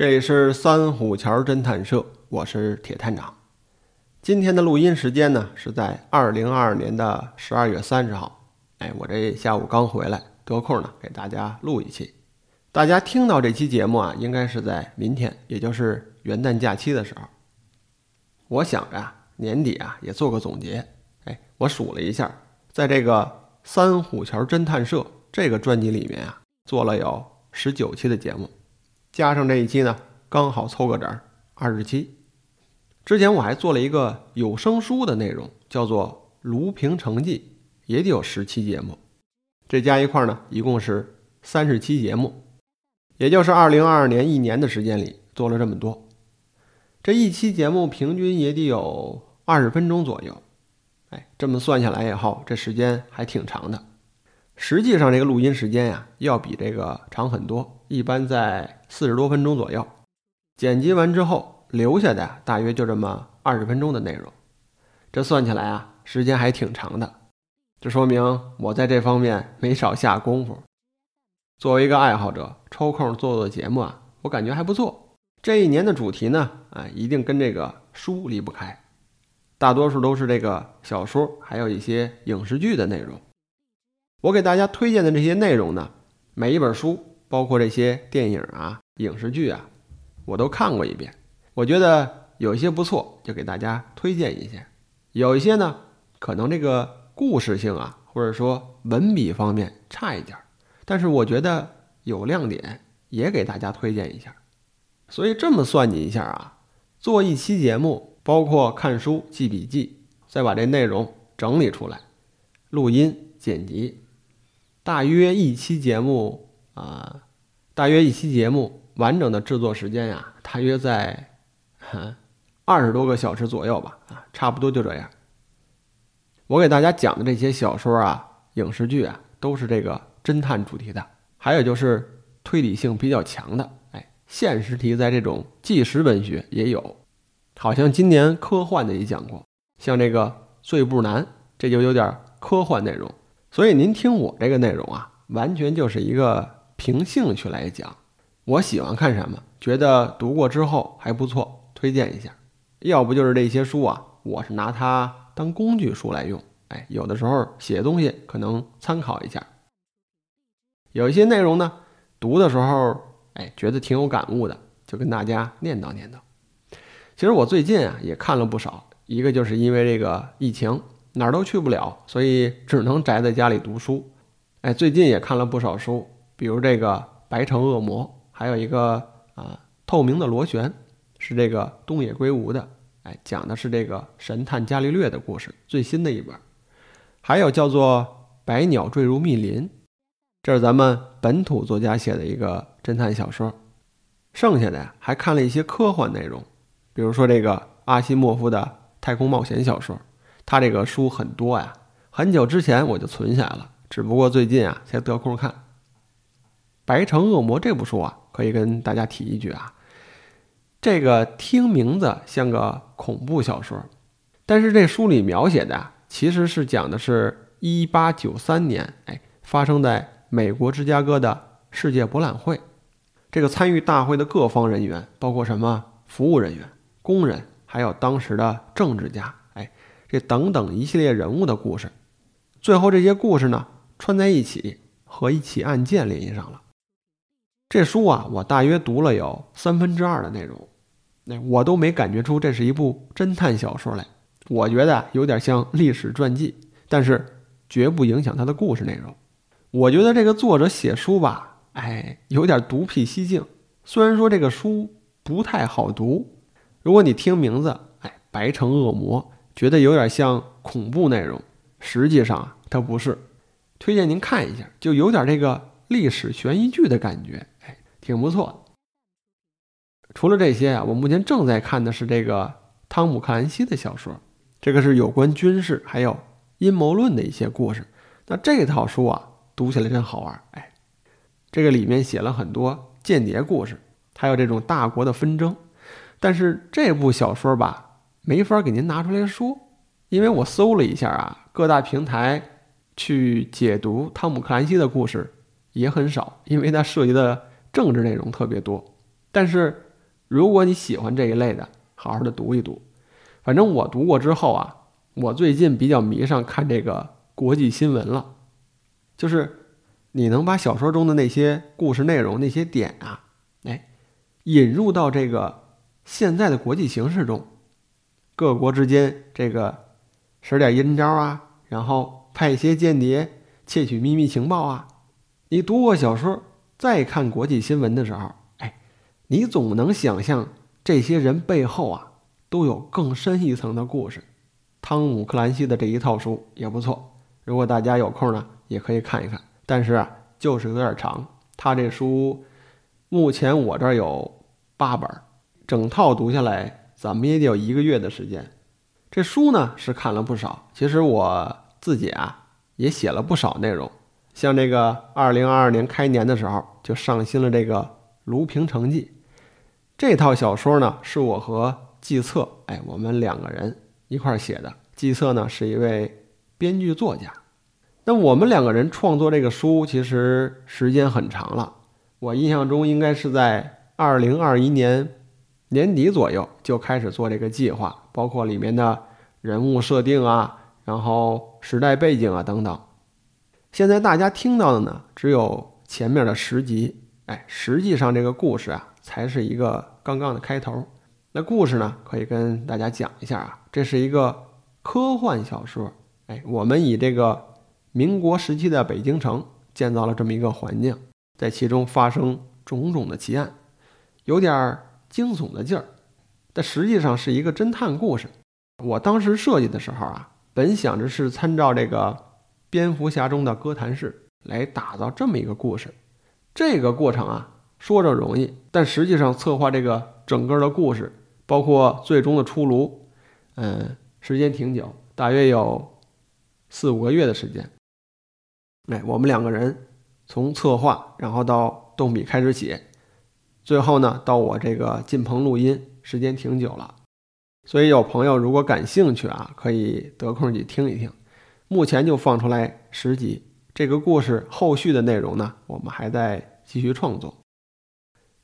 这里是三虎桥侦探社，我是铁探长。今天的录音时间呢是在二零二二年的十二月三十号。哎，我这下午刚回来，得空呢给大家录一期。大家听到这期节目啊，应该是在明天，也就是元旦假期的时候。我想着啊，年底啊也做个总结。哎，我数了一下，在这个三虎桥侦探社这个专辑里面啊，做了有十九期的节目。加上这一期呢，刚好凑个整儿，二十期。之前我还做了一个有声书的内容，叫做《卢平成绩》，也得有十期节目。这加一块呢，一共是三十期节目，也就是二零二二年一年的时间里做了这么多。这一期节目平均也得有二十分钟左右。哎，这么算下来以后，这时间还挺长的。实际上，这个录音时间呀，要比这个长很多，一般在。四十多分钟左右，剪辑完之后留下的大约就这么二十分钟的内容，这算起来啊，时间还挺长的。这说明我在这方面没少下功夫。作为一个爱好者，抽空做做节目啊，我感觉还不错。这一年的主题呢，啊，一定跟这个书离不开，大多数都是这个小说，还有一些影视剧的内容。我给大家推荐的这些内容呢，每一本书。包括这些电影啊、影视剧啊，我都看过一遍。我觉得有一些不错，就给大家推荐一些；有一些呢，可能这个故事性啊，或者说文笔方面差一点，但是我觉得有亮点，也给大家推荐一下。所以这么算计一下啊，做一期节目，包括看书、记笔记，再把这内容整理出来，录音剪辑，大约一期节目。啊，大约一期节目完整的制作时间呀，大约在二十多个小时左右吧。啊，差不多就这样。我给大家讲的这些小说啊、影视剧啊，都是这个侦探主题的，还有就是推理性比较强的。哎，现实题材这种纪实文学也有，好像今年科幻的也讲过，像这个《罪不难》，这就有点科幻内容。所以您听我这个内容啊，完全就是一个。凭兴趣来讲，我喜欢看什么，觉得读过之后还不错，推荐一下。要不就是这些书啊，我是拿它当工具书来用。哎，有的时候写东西可能参考一下。有一些内容呢，读的时候，哎，觉得挺有感悟的，就跟大家念叨念叨。其实我最近啊也看了不少，一个就是因为这个疫情哪儿都去不了，所以只能宅在家里读书。哎，最近也看了不少书。比如这个《白城恶魔》，还有一个啊，《透明的螺旋》，是这个东野圭吾的，哎，讲的是这个神探伽利略的故事，最新的一本。还有叫做《百鸟坠入密林》，这是咱们本土作家写的一个侦探小说。剩下的呀，还看了一些科幻内容，比如说这个阿西莫夫的太空冒险小说，他这个书很多呀，很久之前我就存下来了，只不过最近啊才得空看。《白城恶魔》这部书啊，可以跟大家提一句啊，这个听名字像个恐怖小说，但是这书里描写的其实是讲的是一八九三年，哎，发生在美国芝加哥的世界博览会，这个参与大会的各方人员，包括什么服务人员、工人，还有当时的政治家，哎，这等等一系列人物的故事，最后这些故事呢串在一起，和一起案件联系上了。这书啊，我大约读了有三分之二的内容，那我都没感觉出这是一部侦探小说来。我觉得有点像历史传记，但是绝不影响它的故事内容。我觉得这个作者写书吧，哎，有点独辟蹊径。虽然说这个书不太好读，如果你听名字，哎，白城恶魔，觉得有点像恐怖内容，实际上啊，它不是。推荐您看一下，就有点这个历史悬疑剧的感觉。挺不错。除了这些啊，我目前正在看的是这个汤姆克兰西的小说，这个是有关军事还有阴谋论的一些故事。那这套书啊，读起来真好玩。哎，这个里面写了很多间谍故事，还有这种大国的纷争。但是这部小说吧，没法给您拿出来说，因为我搜了一下啊，各大平台去解读汤姆克兰西的故事也很少，因为它涉及的。政治内容特别多，但是如果你喜欢这一类的，好好的读一读。反正我读过之后啊，我最近比较迷上看这个国际新闻了，就是你能把小说中的那些故事内容、那些点啊，哎，引入到这个现在的国际形势中，各国之间这个使点阴招啊，然后派一些间谍窃取秘密情报啊。你读过小说，再看国际新闻的时候。哎你总能想象这些人背后啊，都有更深一层的故事。汤姆·克兰西的这一套书也不错，如果大家有空呢，也可以看一看。但是啊，就是有点长。他这书目前我这儿有八本，整套读下来，怎么也得有一个月的时间。这书呢是看了不少，其实我自己啊也写了不少内容。像这个二零二二年开年的时候，就上新了这个《卢平城记》。这套小说呢，是我和季策，哎，我们两个人一块写的。季策呢是一位编剧作家。那我们两个人创作这个书，其实时间很长了。我印象中应该是在二零二一年年底左右就开始做这个计划，包括里面的人物设定啊，然后时代背景啊等等。现在大家听到的呢，只有前面的十集，哎，实际上这个故事啊。才是一个刚刚的开头。那故事呢，可以跟大家讲一下啊。这是一个科幻小说。哎，我们以这个民国时期的北京城建造了这么一个环境，在其中发生种种的奇案，有点惊悚的劲儿。但实际上是一个侦探故事。我当时设计的时候啊，本想着是参照这个蝙蝠侠中的哥谭市来打造这么一个故事。这个过程啊。说着容易，但实际上策划这个整个的故事，包括最终的出炉，嗯，时间挺久，大约有四五个月的时间。哎，我们两个人从策划，然后到动笔开始写，最后呢，到我这个进棚录音，时间挺久了。所以有朋友如果感兴趣啊，可以得空去听一听。目前就放出来十集，这个故事后续的内容呢，我们还在继续创作。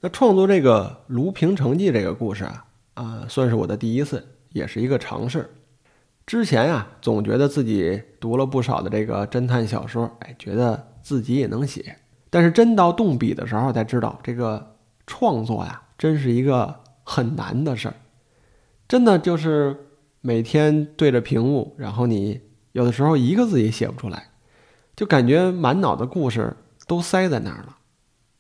那创作这个《卢平成记》这个故事啊，啊，算是我的第一次，也是一个尝试。之前呀，总觉得自己读了不少的这个侦探小说，哎，觉得自己也能写。但是真到动笔的时候，才知道这个创作呀，真是一个很难的事儿。真的就是每天对着屏幕，然后你有的时候一个字也写不出来，就感觉满脑的故事都塞在那儿了。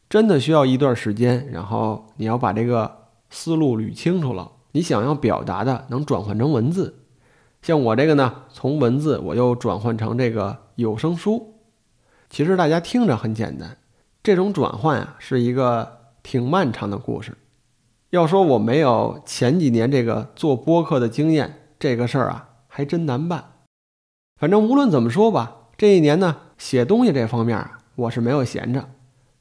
真的需要一段时间，然后你要把这个思路捋清楚了，你想要表达的能转换成文字。像我这个呢，从文字我又转换成这个有声书。其实大家听着很简单，这种转换啊是一个挺漫长的故事。要说我没有前几年这个做播客的经验，这个事儿啊还真难办。反正无论怎么说吧，这一年呢，写东西这方面啊我是没有闲着。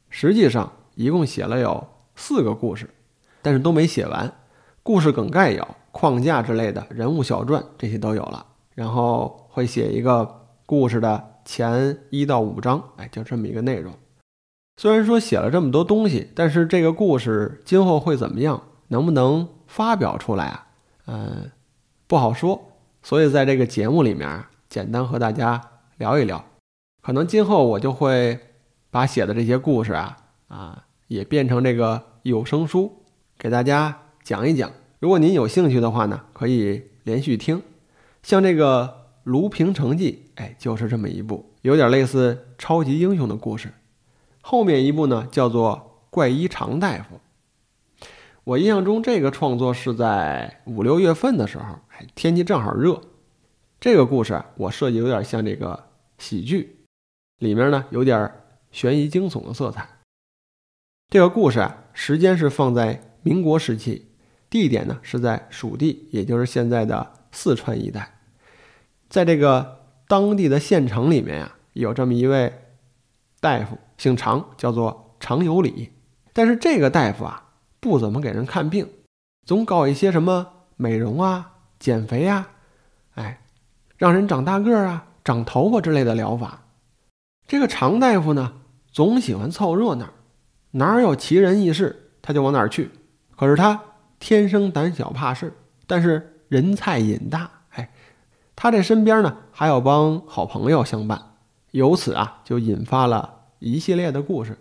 实际上一共写了有四个故事，但是都没写完。故事梗概有，框架之类的人物小传这些都有了。然后会写一个故事的前一到五章，哎，就这么一个内容。虽然说写了这么多东西，但是这个故事今后会怎么样，能不能发表出来啊？嗯，不好说。所以在这个节目里面，简单和大家聊一聊。可能今后我就会。把写的这些故事啊啊也变成这个有声书，给大家讲一讲。如果您有兴趣的话呢，可以连续听。像这个《卢平城记》，哎，就是这么一部，有点类似超级英雄的故事。后面一部呢，叫做《怪医常大夫》。我印象中，这个创作是在五六月份的时候，哎，天气正好热。这个故事我设计有点像这个喜剧，里面呢有点。悬疑惊悚的色彩。这个故事啊，时间是放在民国时期，地点呢是在蜀地，也就是现在的四川一带。在这个当地的县城里面啊，有这么一位大夫，姓常，叫做常有礼。但是这个大夫啊，不怎么给人看病，总搞一些什么美容啊、减肥啊，哎，让人长大个儿啊、长头发之类的疗法。这个常大夫呢？总喜欢凑热闹，哪儿有奇人异事他就往哪儿去。可是他天生胆小怕事，但是人菜瘾大。哎，他这身边呢还有帮好朋友相伴，由此啊就引发了一系列的故事。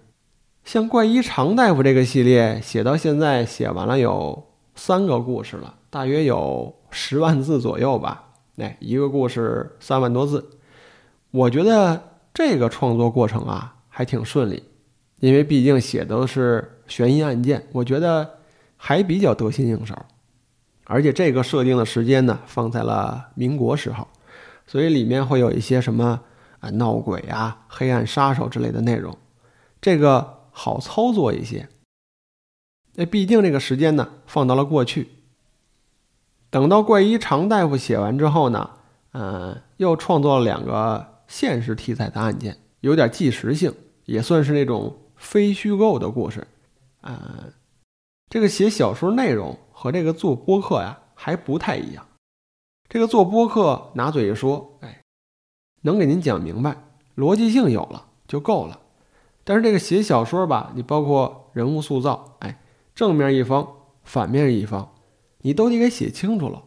像怪医常大夫这个系列写到现在，写完了有三个故事了，大约有十万字左右吧。哎，一个故事三万多字，我觉得这个创作过程啊还挺顺利，因为毕竟写的是悬疑案件，我觉得还比较得心应手。而且这个设定的时间呢放在了民国时候，所以里面会有一些什么啊闹鬼啊、黑暗杀手之类的内容，这个。好操作一些，那毕竟这个时间呢放到了过去。等到怪医常大夫写完之后呢，嗯，又创作了两个现实题材的案件，有点纪实性，也算是那种非虚构的故事。嗯，这个写小说内容和这个做播客呀还不太一样。这个做播客拿嘴一说，哎，能给您讲明白，逻辑性有了就够了。但是这个写小说吧，你包括人物塑造，哎，正面一方、反面一方，你都得给写清楚了。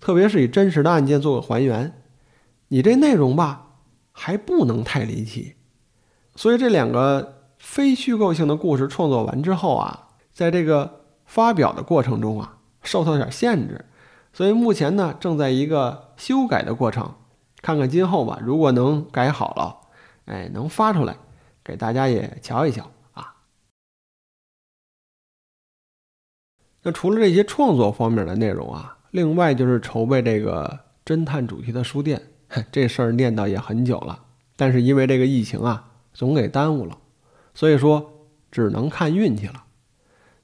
特别是以真实的案件做个还原，你这内容吧还不能太离奇。所以这两个非虚构性的故事创作完之后啊，在这个发表的过程中啊，受到点限制，所以目前呢正在一个修改的过程，看看今后吧，如果能改好了，哎，能发出来。给大家也瞧一瞧啊。那除了这些创作方面的内容啊，另外就是筹备这个侦探主题的书店，这事儿念叨也很久了，但是因为这个疫情啊，总给耽误了，所以说只能看运气了。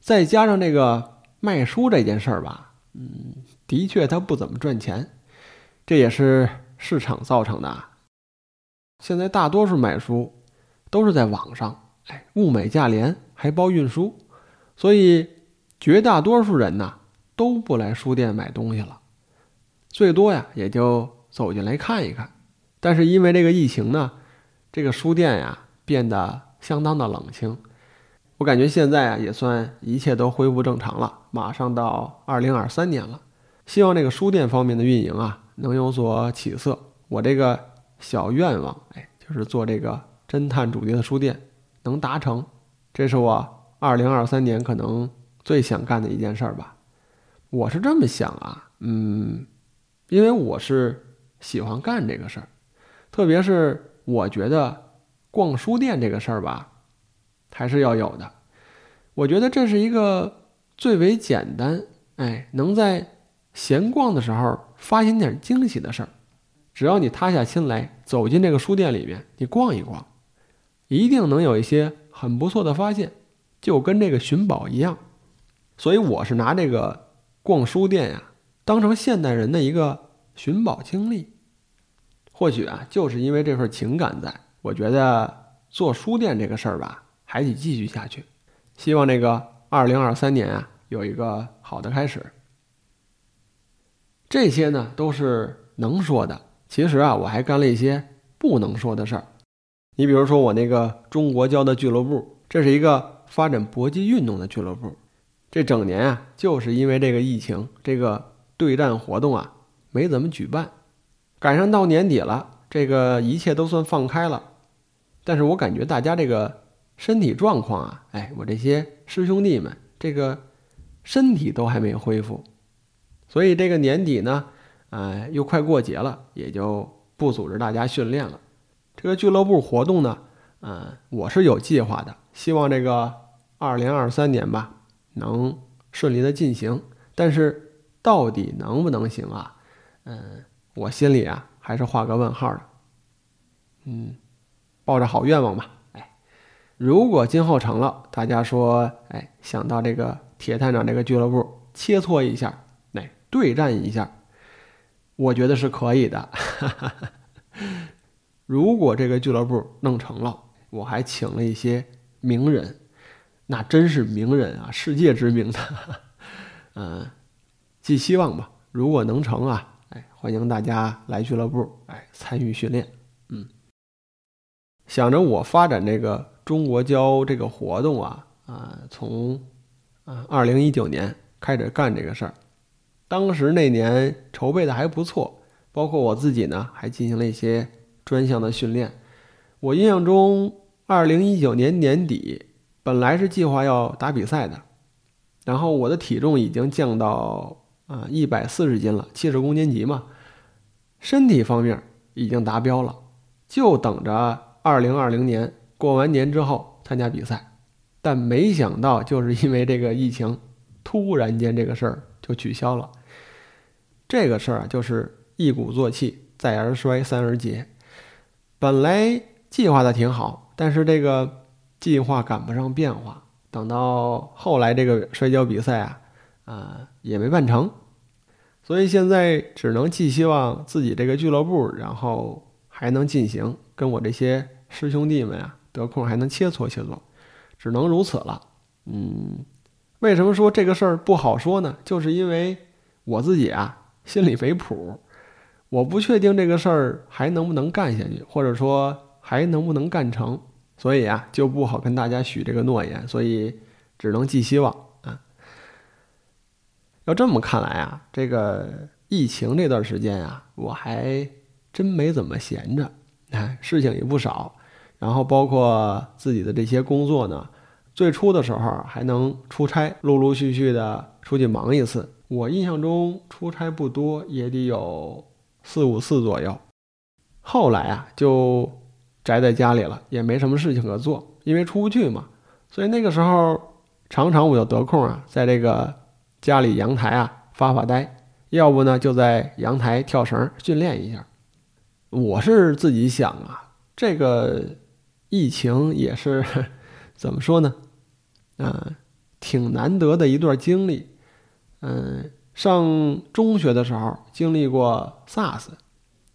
再加上这个卖书这件事儿吧，嗯，的确它不怎么赚钱，这也是市场造成的。现在大多数买书。都是在网上，哎，物美价廉，还包运输，所以绝大多数人呢都不来书店买东西了，最多呀也就走进来看一看。但是因为这个疫情呢，这个书店呀变得相当的冷清。我感觉现在啊也算一切都恢复正常了，马上到二零二三年了，希望这个书店方面的运营啊能有所起色。我这个小愿望，哎，就是做这个。侦探主题的书店能达成，这是我二零二三年可能最想干的一件事儿吧。我是这么想啊，嗯，因为我是喜欢干这个事儿，特别是我觉得逛书店这个事儿吧，还是要有的。我觉得这是一个最为简单，哎，能在闲逛的时候发现点惊喜的事儿。只要你塌下心来，走进这个书店里面，你逛一逛。一定能有一些很不错的发现，就跟这个寻宝一样，所以我是拿这个逛书店呀当成现代人的一个寻宝经历。或许啊，就是因为这份情感，在我觉得做书店这个事儿吧，还得继续下去。希望这个二零二三年啊，有一个好的开始。这些呢都是能说的，其实啊，我还干了一些不能说的事儿。你比如说我那个中国交的俱乐部，这是一个发展搏击运动的俱乐部。这整年啊，就是因为这个疫情，这个对战活动啊没怎么举办。赶上到年底了，这个一切都算放开了。但是我感觉大家这个身体状况啊，哎，我这些师兄弟们这个身体都还没恢复，所以这个年底呢，哎，又快过节了，也就不组织大家训练了。这个俱乐部活动呢，嗯，我是有计划的，希望这个二零二三年吧能顺利的进行。但是到底能不能行啊？嗯，我心里啊还是画个问号的。嗯，抱着好愿望吧。哎，如果今后成了，大家说，哎，想到这个铁探长这个俱乐部切磋一下，哎，对战一下，我觉得是可以的。如果这个俱乐部弄成了，我还请了一些名人，那真是名人啊，世界知名的。嗯，寄希望吧。如果能成啊，哎，欢迎大家来俱乐部，哎，参与训练。嗯，想着我发展这个中国交这个活动啊，啊，从啊二零一九年开始干这个事儿。当时那年筹备的还不错，包括我自己呢，还进行了一些专项的训练。我印象中，二零一九年年底本来是计划要打比赛的，然后我的体重已经降到啊一百四十斤了，七十公斤级嘛，身体方面已经达标了，就等着二零二零年过完年之后参加比赛。但没想到，就是因为这个疫情，突然间这个事儿就取消了。这个事儿啊，就是一鼓作气，再而衰，三而竭。本来计划的挺好，但是这个计划赶不上变化。等到后来这个摔跤比赛啊，啊也没办成，所以现在只能寄希望自己这个俱乐部，然后还能进行，跟我这些师兄弟们啊，得空还能切磋切磋。只能如此了，嗯，为什么说这个事儿不好说呢？就是因为我自己啊心里没谱，我不确定这个事儿还能不能干下去，或者说还能不能干成，所以啊就不好跟大家许这个诺言，所以只能寄希望。要这么看来啊，这个疫情这段时间啊，我还真没怎么闲着，哎，事情也不少。然后包括自己的这些工作呢，最初的时候还能出差，陆陆续续的出去忙一次。我印象中出差不多，也得有四五次左右。后来啊，就宅在家里了，也没什么事情可做，因为出不去嘛。所以那个时候常常我就得空啊，在这个家里阳台啊发发呆，要不呢就在阳台跳绳训练一下。我是自己想啊，这个。疫情也是 怎么说呢？啊，挺难得的一段经历。嗯，上中学的时候经历过 SARS，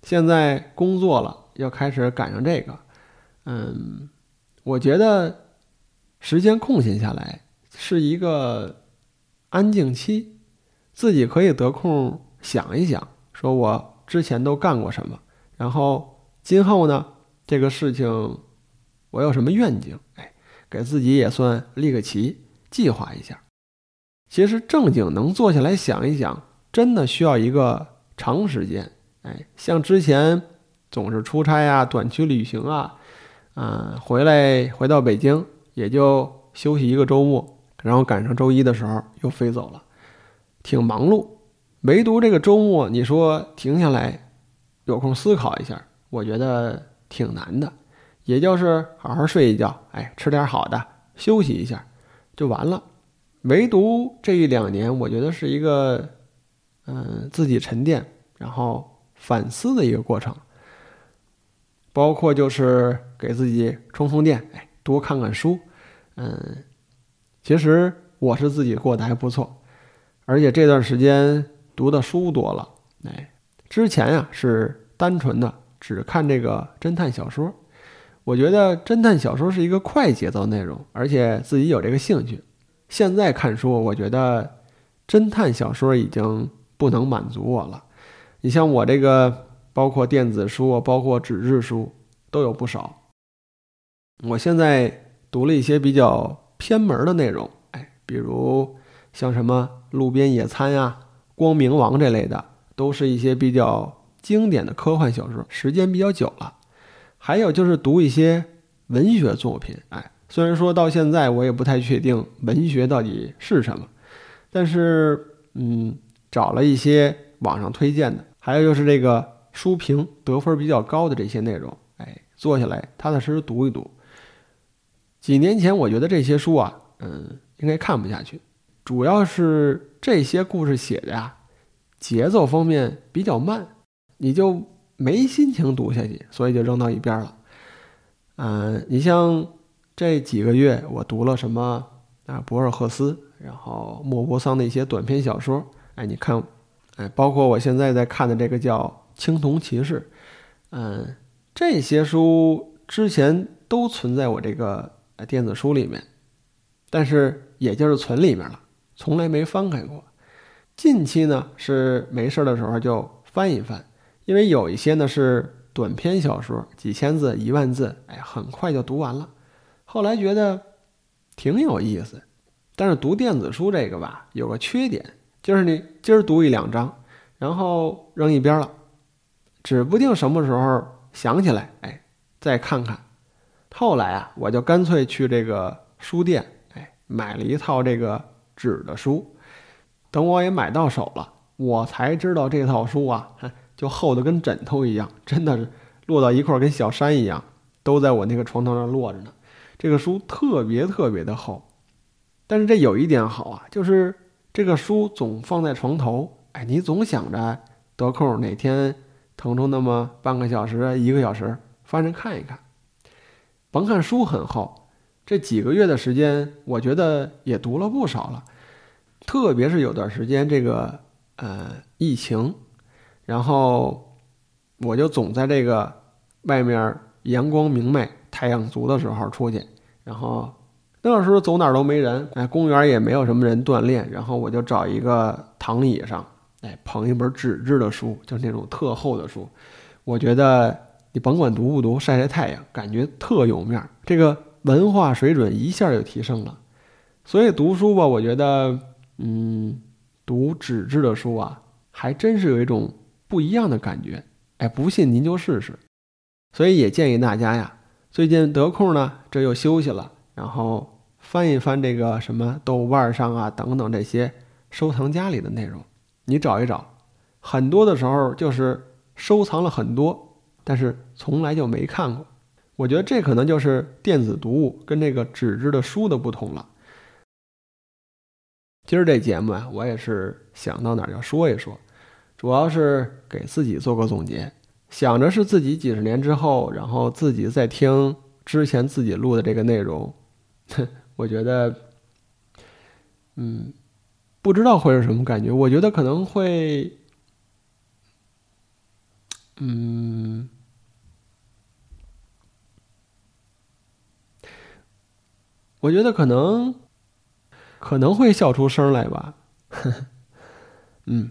现在工作了要开始赶上这个。嗯，我觉得时间空闲下来是一个安静期，自己可以得空想一想，说我之前都干过什么，然后今后呢这个事情。我有什么愿景？哎，给自己也算立个旗，计划一下。其实正经能坐下来想一想，真的需要一个长时间。哎，像之前总是出差啊、短期旅行啊，嗯，回来回到北京也就休息一个周末，然后赶上周一的时候又飞走了，挺忙碌。唯独这个周末，你说停下来有空思考一下，我觉得挺难的。也就是好好睡一觉，哎，吃点好的，休息一下，就完了。唯独这一两年，我觉得是一个，嗯，自己沉淀，然后反思的一个过程。包括就是给自己充充电，哎，多看看书，嗯，其实我是自己过得还不错，而且这段时间读的书多了，哎，之前呀是单纯的只看这个侦探小说。我觉得侦探小说是一个快节奏内容，而且自己有这个兴趣。现在看书，我觉得侦探小说已经不能满足我了。你像我这个，包括电子书，包括纸质书，都有不少。我现在读了一些比较偏门的内容，哎，比如像什么《路边野餐》呀、《光明王》这类的，都是一些比较经典的科幻小说，时间比较久了。还有就是读一些文学作品，哎，虽然说到现在我也不太确定文学到底是什么，但是嗯，找了一些网上推荐的，还有就是这个书评得分比较高的这些内容，哎，坐下来踏踏实实读一读。几年前我觉得这些书啊，嗯，应该看不下去，主要是这些故事写的呀，节奏方面比较慢，你就。没心情读下去，所以就扔到一边了。嗯，你像这几个月我读了什么啊？博尔赫斯，然后莫泊桑的一些短篇小说。哎，你看，哎，包括我现在在看的这个叫《青铜骑士》。嗯，这些书之前都存在我这个电子书里面，但是也就是存里面了，从来没翻开过。近期呢，是没事的时候就翻一翻。因为有一些呢是短篇小说，几千字、一万字，哎，很快就读完了。后来觉得挺有意思，但是读电子书这个吧，有个缺点，就是你今儿读一两章，然后扔一边了，指不定什么时候想起来，哎，再看看。后来啊，我就干脆去这个书店，哎，买了一套这个纸的书。等我也买到手了，我才知道这套书啊，就厚的跟枕头一样，真的是摞到一块儿跟小山一样，都在我那个床头上摞着呢。这个书特别特别的厚，但是这有一点好啊，就是这个书总放在床头，哎，你总想着得空哪天腾出那么半个小时、一个小时翻着看一看。甭看书很厚，这几个月的时间，我觉得也读了不少了。特别是有段时间这个呃疫情，然后我就总在这个外面阳光明媚、太阳足的时候出去，然后那时候走哪儿都没人，哎，公园也没有什么人锻炼，然后我就找一个躺椅上，哎，捧一本纸质的书，就是那种特厚的书，我觉得。你甭管读不读，晒晒太阳，感觉特有面儿。这个文化水准一下就提升了。所以读书吧，我觉得，嗯，读纸质的书啊，还真是有一种不一样的感觉。哎，不信您就试试。所以也建议大家呀，最近得空呢，这又休息了，然后翻一翻这个什么豆瓣上啊等等这些收藏夹里的内容，你找一找，很多的时候就是收藏了很多。但是从来就没看过，我觉得这可能就是电子读物跟这个纸质的书的不同了。今儿这节目啊，我也是想到哪儿就说一说，主要是给自己做个总结，想着是自己几十年之后，然后自己再听之前自己录的这个内容，我觉得，嗯，不知道会是什么感觉，我觉得可能会，嗯。我觉得可能可能会笑出声来吧，嗯，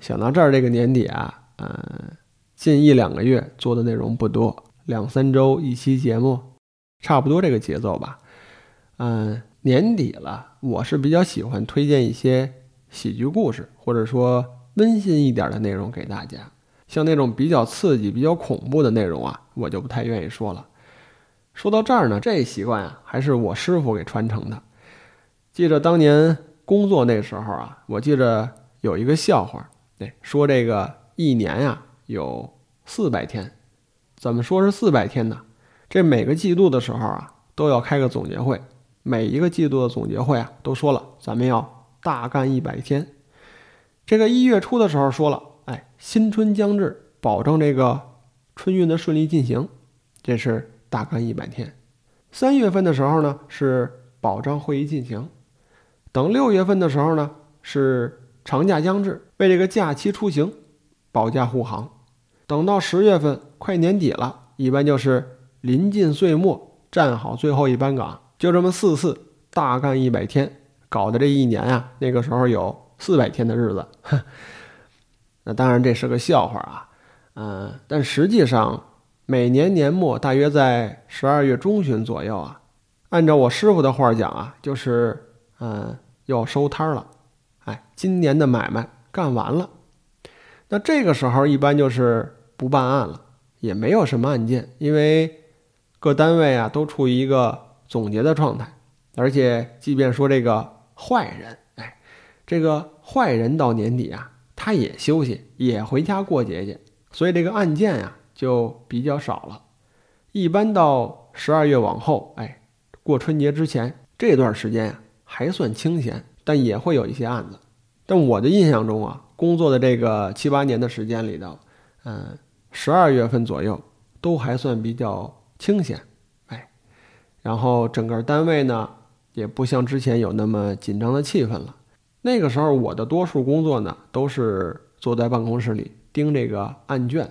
想到这儿，这个年底啊，嗯，近一两个月做的内容不多，两三周一期节目，差不多这个节奏吧。嗯，年底了，我是比较喜欢推荐一些喜剧故事，或者说温馨一点的内容给大家。像那种比较刺激、比较恐怖的内容啊，我就不太愿意说了。说到这儿呢，这习惯啊，还是我师傅给传承的。记着当年工作那时候啊，我记着有一个笑话，对，说这个一年呀有四百天，怎么说是四百天呢？这每个季度的时候啊，都要开个总结会，每一个季度的总结会啊，都说了咱们要大干一百天。这个一月初的时候说了，哎，新春将至，保证这个春运的顺利进行，这是。大干一百天，三月份的时候呢是保障会议进行，等六月份的时候呢是长假将至，为这个假期出行保驾护航，等到十月份快年底了，一般就是临近岁末站好最后一班岗，就这么四次大干一百天，搞得这一年啊那个时候有四百天的日子，那当然这是个笑话啊，嗯，但实际上。每年年末大约在十二月中旬左右啊，按照我师傅的话讲啊，就是嗯要收摊了，哎，今年的买卖干完了。那这个时候一般就是不办案了，也没有什么案件，因为各单位啊都处于一个总结的状态，而且即便说这个坏人，哎，这个坏人到年底啊，他也休息，也回家过节去，所以这个案件啊。就比较少了，一般到十二月往后，哎，过春节之前这段时间啊，还算清闲，但也会有一些案子。但我的印象中啊，工作的这个七八年的时间里头，嗯，十二月份左右都还算比较清闲，哎，然后整个单位呢，也不像之前有那么紧张的气氛了。那个时候我的多数工作呢，都是坐在办公室里盯这个案卷。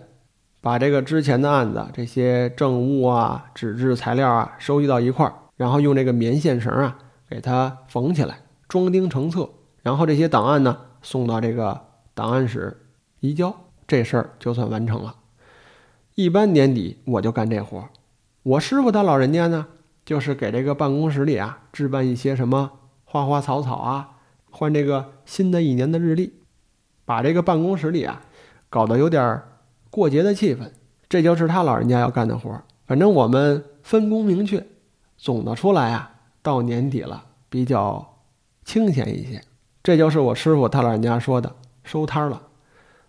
把这个之前的案子、这些证物啊、纸质材料啊收集到一块儿，然后用这个棉线绳啊给它缝起来，装订成册，然后这些档案呢送到这个档案室移交，这事儿就算完成了。一般年底我就干这活儿，我师傅他老人家呢就是给这个办公室里啊置办一些什么花花草草啊，换这个新的一年的日历，把这个办公室里啊搞得有点儿过节的气氛。这就是他老人家要干的活儿。反正我们分工明确，总的出来啊，到年底了比较清闲一些。这就是我师傅他老人家说的收摊了。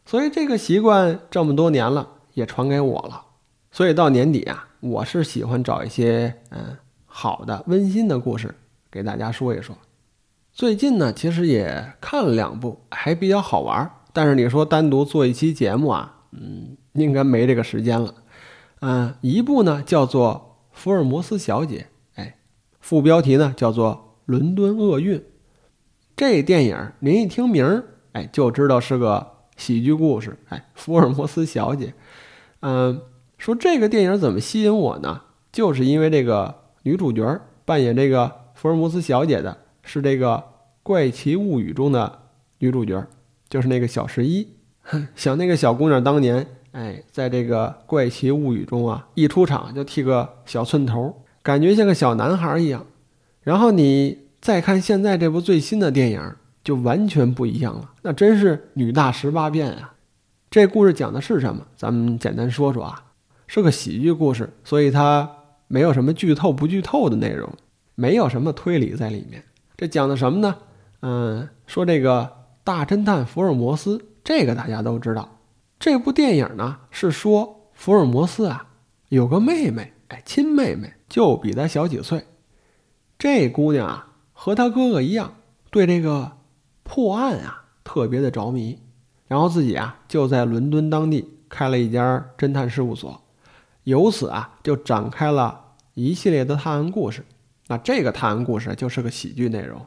所以这个习惯这么多年了，也传给我了。所以到年底啊，我是喜欢找一些嗯好的、温馨的故事给大家说一说。最近呢，其实也看了两部，还比较好玩。但是你说单独做一期节目啊，嗯，应该没这个时间了。嗯，一部呢叫做《福尔摩斯小姐》，哎，副标题呢叫做《伦敦厄运》。这电影您一听名儿，哎，就知道是个。喜剧故事，哎，福尔摩斯小姐，嗯，说这个电影怎么吸引我呢？就是因为这个女主角扮演这个福尔摩斯小姐的是这个《怪奇物语》中的女主角，就是那个小十一。想那个小姑娘当年，哎，在这个《怪奇物语》中啊，一出场就剃个小寸头，感觉像个小男孩一样。然后你再看现在这部最新的电影。就完全不一样了，那真是女大十八变啊！这故事讲的是什么？咱们简单说说啊，是个喜剧故事，所以它没有什么剧透不剧透的内容，没有什么推理在里面。这讲的什么呢？嗯，说这个大侦探福尔摩斯，这个大家都知道。这部电影呢是说福尔摩斯啊有个妹妹，哎，亲妹妹就比他小几岁。这姑娘啊和他哥哥一样，对这个。破案啊，特别的着迷，然后自己啊就在伦敦当地开了一家侦探事务所，由此啊就展开了一系列的探案故事。那这个探案故事就是个喜剧内容，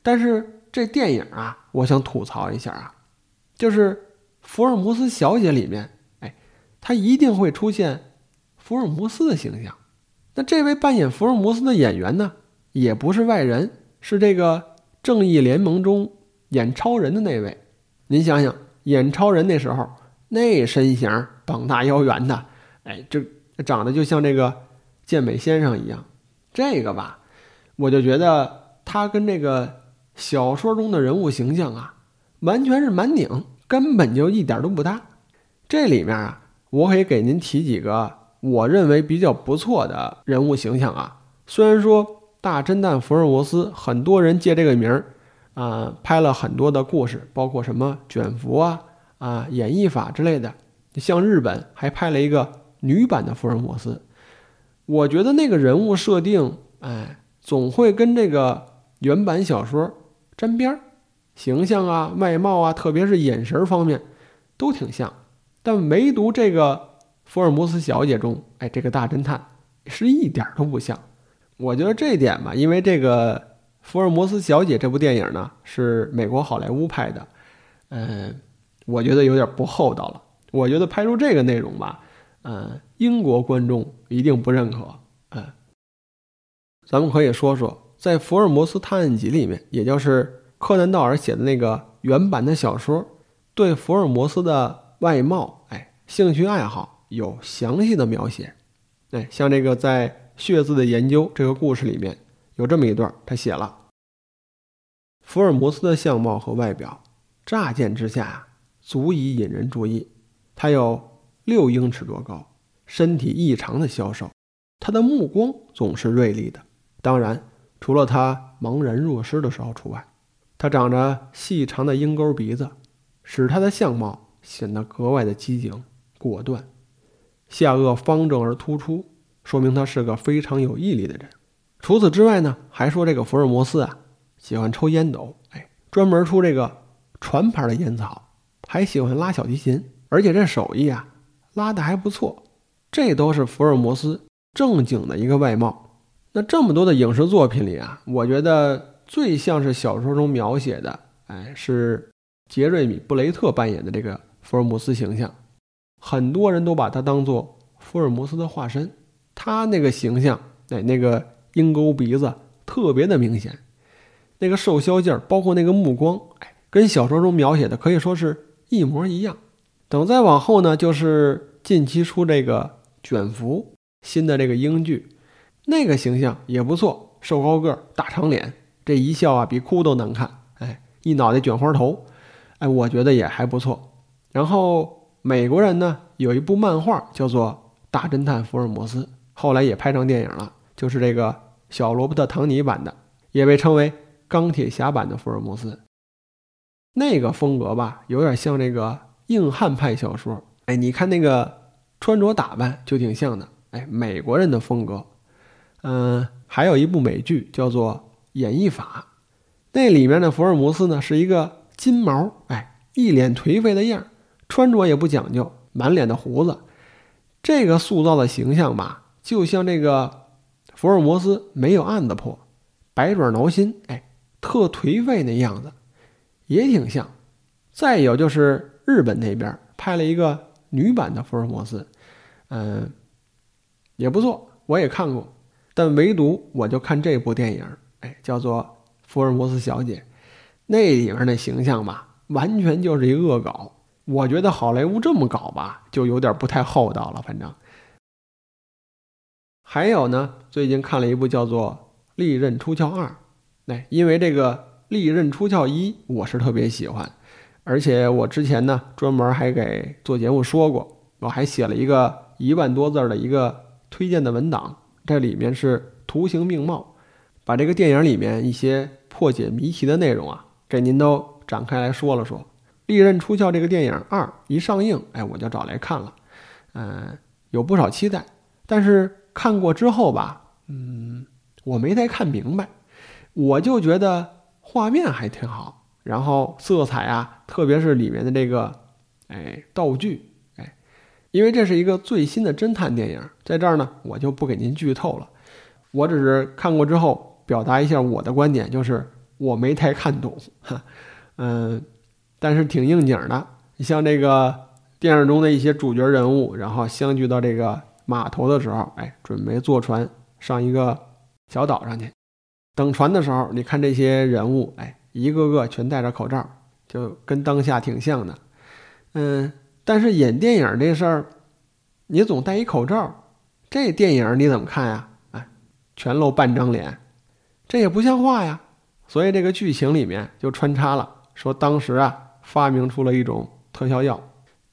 但是这电影啊，我想吐槽一下啊，就是福尔摩斯小姐里面，哎，她一定会出现福尔摩斯的形象。那这位扮演福尔摩斯的演员呢，也不是外人，是这个。正义联盟中演超人的那位，您想想，演超人那时候那身形，膀大腰圆的，哎，这长得就像这个健美先生一样。这个吧，我就觉得他跟这个小说中的人物形象啊，完全是满拧，根本就一点都不搭。这里面啊，我可以给您提几个我认为比较不错的人物形象啊，虽然说。大侦探福尔摩斯，很多人借这个名儿，啊，拍了很多的故事，包括什么卷福啊、啊演绎法之类的。像日本还拍了一个女版的福尔摩斯，我觉得那个人物设定，哎，总会跟这个原版小说沾边儿，形象啊、外貌啊，特别是眼神方面，都挺像。但唯独这个福尔摩斯小姐中，哎，这个大侦探是一点都不像。我觉得这一点吧，因为这个《福尔摩斯小姐》这部电影呢是美国好莱坞拍的，嗯，我觉得有点不厚道了。我觉得拍出这个内容吧，嗯，英国观众一定不认可。嗯，咱们可以说说，在《福尔摩斯探案集》里面，也就是柯南道尔写的那个原版的小说，对福尔摩斯的外貌、哎，兴趣爱好有详细的描写。哎，像这个在。血字的研究这个故事里面有这么一段，他写了福尔摩斯的相貌和外表，乍见之下足以引人注意。他有六英尺多高，身体异常的消瘦，他的目光总是锐利的。当然，除了他茫然若失的时候除外。他长着细长的鹰钩鼻子，使他的相貌显得格外的机警果断，下颚方正而突出。说明他是个非常有毅力的人。除此之外呢，还说这个福尔摩斯啊，喜欢抽烟斗，哎，专门出这个船牌的烟草，还喜欢拉小提琴，而且这手艺啊，拉的还不错。这都是福尔摩斯正经的一个外貌。那这么多的影视作品里啊，我觉得最像是小说中描写的，哎，是杰瑞米·布雷特扮演的这个福尔摩斯形象，很多人都把他当做福尔摩斯的化身。他那个形象，哎，那个鹰钩鼻子特别的明显，那个瘦削劲儿，包括那个目光，哎，跟小说中描写的可以说是一模一样。等再往后呢，就是近期出这个卷福新的这个英剧，那个形象也不错，瘦高个，大长脸，这一笑啊比哭都难看。哎，一脑袋卷花头，哎，我觉得也还不错。然后美国人呢有一部漫画叫做《大侦探福尔摩斯》，后来也拍成电影了，就是这个小罗伯特·唐尼版的，也被称为钢铁侠版的福尔摩斯。那个风格吧，有点像这个硬汉派小说。哎，你看那个。穿着打扮就挺像的，哎，美国人的风格。嗯，还有一部美剧叫做《演绎法》，那里面的福尔摩斯呢是一个金毛，哎，一脸颓废的样穿着也不讲究，满脸的胡子。这个塑造的形象吧，就像这个福尔摩斯没有案子破，百爪挠心，哎，特颓废那样子，也挺像。再有就是日本那边拍了一个。女版的福尔摩斯，嗯，也不错，我也看过，但唯独我就看这部电影，叫做《福尔摩斯小姐》，那里面的形象吧，完全就是一恶搞。我觉得好莱坞这么搞吧，就有点不太厚道了。反正还有呢，最近看了一部叫做《利刃出鞘二》，哎，因为这个《利刃出鞘一》，我是特别喜欢。而且我之前呢，专门还给做节目说过，我还写了一个一万多字的一个推荐的文档，这里面是图形并茂，把这个电影里面一些破解谜题的内容啊，给您都展开来说了说。《利刃出鞘》这个电影二一上映，哎，我就找来看了，嗯，有不少期待，但是看过之后吧，嗯，我没太看明白，我就觉得画面还挺好。然后色彩啊，特别是里面的这个，哎，道具，哎，因为这是一个最新的侦探电影，在这儿呢，我就不给您剧透了，我只是看过之后表达一下我的观点，就是我没太看懂，哈，嗯，但是挺应景的。你像这个电影中的一些主角人物，然后相聚到这个码头的时候，哎，准备坐船上一个小岛上去，等船的时候，你看这些人物，哎。一个个全戴着口罩，就跟当下挺像的，嗯，但是演电影这事儿，你总戴一口罩，这电影你怎么看呀？哎，全露半张脸，这也不像话呀。所以这个剧情里面就穿插了，说当时啊发明出了一种特效药，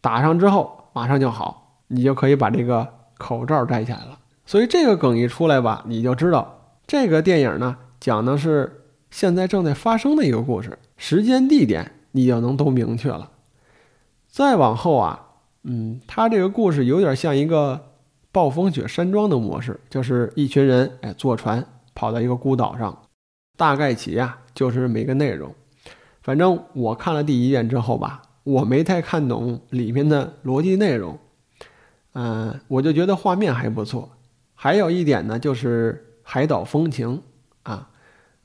打上之后马上就好，你就可以把这个口罩摘下来了。所以这个梗一出来吧，你就知道这个电影呢讲的是。现在正在发生的一个故事，时间地点你就能都明确了。再往后啊，嗯，他这个故事有点像一个暴风雪山庄的模式，就是一群人哎坐船跑到一个孤岛上，大概起呀就是这么一个内容。反正我看了第一遍之后吧，我没太看懂里面的逻辑内容，嗯，我就觉得画面还不错。还有一点呢，就是海岛风情啊。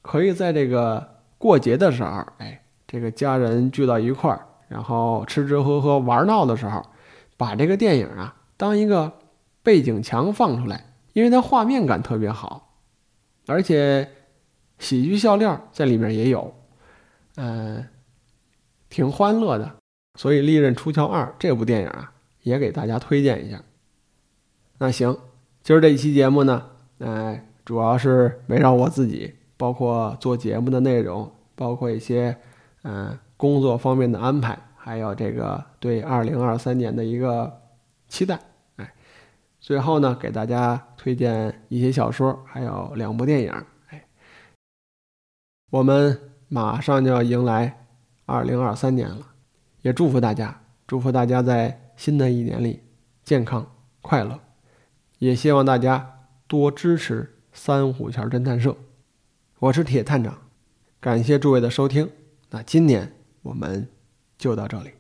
可以在这个过节的时候，哎，这个家人聚到一块儿，然后吃吃喝喝玩闹的时候，把这个电影啊当一个背景墙放出来，因为它画面感特别好，而且喜剧笑料在里面也有，嗯，挺欢乐的。所以《利刃出鞘二》这部电影啊，也给大家推荐一下。那行，今儿这一期节目呢，呃，主要是围绕我自己。包括做节目的内容，包括一些嗯工作方面的安排，还有这个对二零二三年的一个期待。最后呢，给大家推荐一些小说，还有两部电影。哎，我们马上就要迎来二零二三年了，也祝福大家，祝福大家在新的一年里健康快乐，也希望大家多支持三虎桥侦探社。我是铁探长，感谢诸位的收听。那今年我们就到这里。